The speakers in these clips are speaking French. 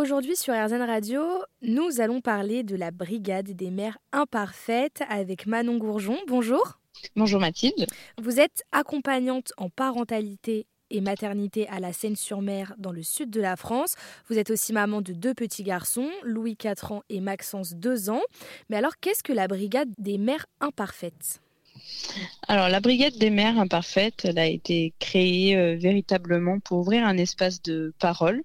Aujourd'hui sur RZN Radio, nous allons parler de la brigade des mères imparfaites avec Manon Gourjon. Bonjour. Bonjour Mathilde. Vous êtes accompagnante en parentalité et maternité à la Seine-sur-Mer dans le sud de la France. Vous êtes aussi maman de deux petits garçons, Louis 4 ans et Maxence 2 ans. Mais alors qu'est-ce que la brigade des mères imparfaites? Alors, la Brigade des mères imparfaites, elle a été créée euh, véritablement pour ouvrir un espace de parole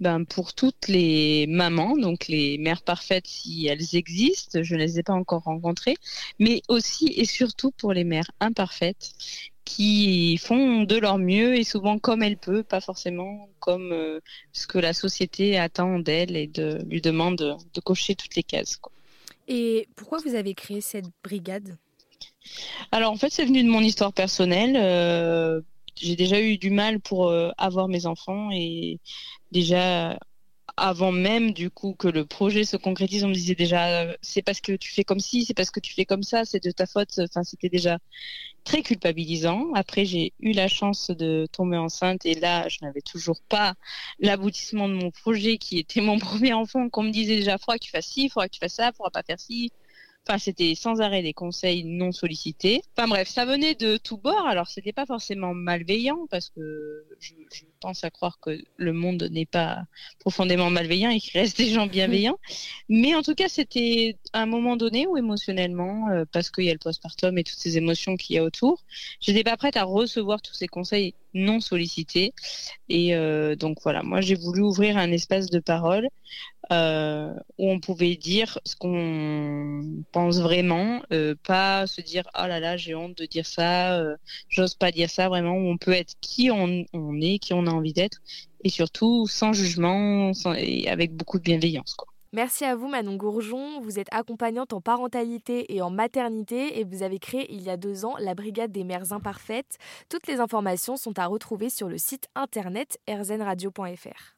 ben, pour toutes les mamans, donc les mères parfaites si elles existent, je ne les ai pas encore rencontrées, mais aussi et surtout pour les mères imparfaites qui font de leur mieux et souvent comme elles peuvent, pas forcément comme euh, ce que la société attend d'elles et lui demande de, cocher toutes les cases. Et pourquoi vous avez créé cette brigade? Alors en fait, c'est venu de mon histoire personnelle. Euh, j'ai déjà eu du mal pour euh, avoir mes enfants et déjà avant même du coup que le projet se concrétise, on me disait déjà euh, c'est parce que tu fais comme ci, c'est parce que tu fais comme ça, c'est de ta faute. Enfin, c'était déjà très culpabilisant. Après, j'ai eu la chance de tomber enceinte et là, je n'avais toujours pas l'aboutissement de mon projet qui était mon premier enfant. Qu'on me disait déjà, faudra que tu fasses ci, faudra que tu fasses ça, faudra pas faire ci, Enfin, c'était sans arrêt des conseils non sollicités. Enfin bref, ça venait de tous bords. Alors, c'était pas forcément malveillant parce que je, pense à croire que le monde n'est pas profondément malveillant et qu'il reste des gens bienveillants. Mais en tout cas, c'était un moment donné où émotionnellement, euh, parce qu'il y a le postpartum et toutes ces émotions qu'il y a autour, j'étais pas prête à recevoir tous ces conseils non sollicités. Et euh, donc voilà, moi j'ai voulu ouvrir un espace de parole euh, où on pouvait dire ce qu'on pense vraiment, euh, pas se dire oh là là j'ai honte de dire ça, euh, j'ose pas dire ça vraiment. On peut être qui on, est, qui on a envie d'être, et surtout sans jugement et avec beaucoup de bienveillance. Merci à vous Manon Gourjon, vous êtes accompagnante en parentalité et en maternité et vous avez créé il y a deux ans la Brigade des mères imparfaites. Toutes les informations sont à retrouver sur le site internet rzenradio.fr.